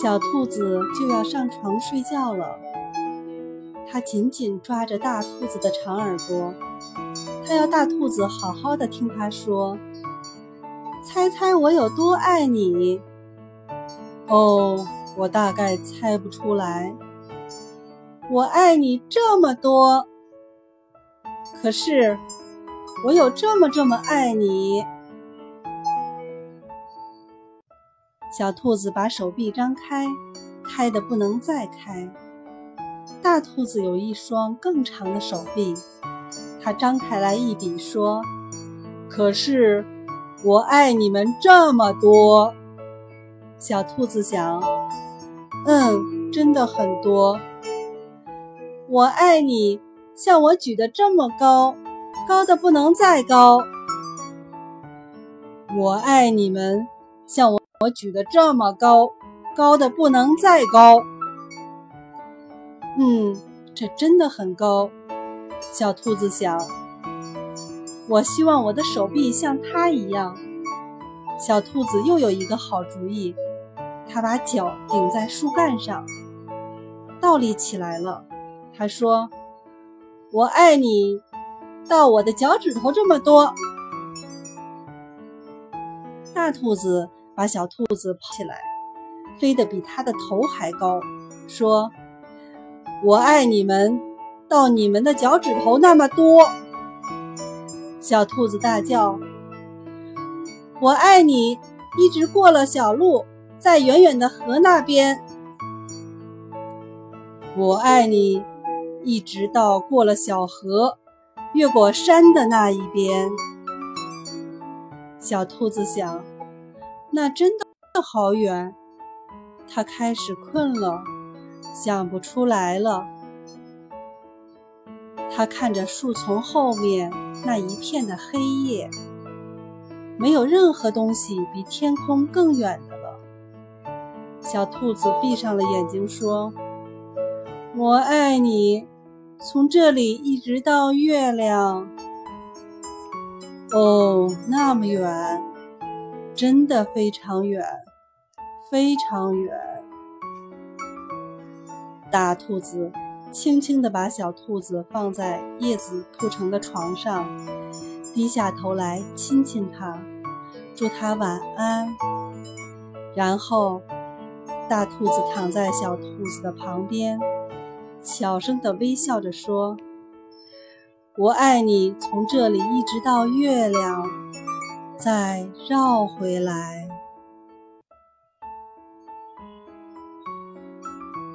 小兔子就要上床睡觉了，它紧紧抓着大兔子的长耳朵，它要大兔子好好的听它说：“猜猜我有多爱你？”哦，我大概猜不出来。我爱你这么多，可是我有这么这么爱你。小兔子把手臂张开，开的不能再开。大兔子有一双更长的手臂，它张开来一比，说：“可是我爱你们这么多。”小兔子想：“嗯，真的很多。我爱你，像我举得这么高，高的不能再高。我爱你们，像我。”我举得这么高，高的不能再高。嗯，这真的很高。小兔子想，我希望我的手臂像它一样。小兔子又有一个好主意，它把脚顶在树干上，倒立起来了。它说：“我爱你，到我的脚趾头这么多。”大兔子。把小兔子抱起来，飞得比它的头还高，说：“我爱你们，到你们的脚趾头那么多。”小兔子大叫：“我爱你，一直过了小路，在远远的河那边。我爱你，一直到过了小河，越过山的那一边。”小兔子想。那真的好远，他开始困了，想不出来了。他看着树丛后面那一片的黑夜，没有任何东西比天空更远的了。小兔子闭上了眼睛，说：“我爱你，从这里一直到月亮。哦，那么远。”真的非常远，非常远。大兔子轻轻地把小兔子放在叶子铺成的床上，低下头来亲亲它，祝它晚安。然后，大兔子躺在小兔子的旁边，小声地微笑着说：“我爱你，从这里一直到月亮。”再绕回来。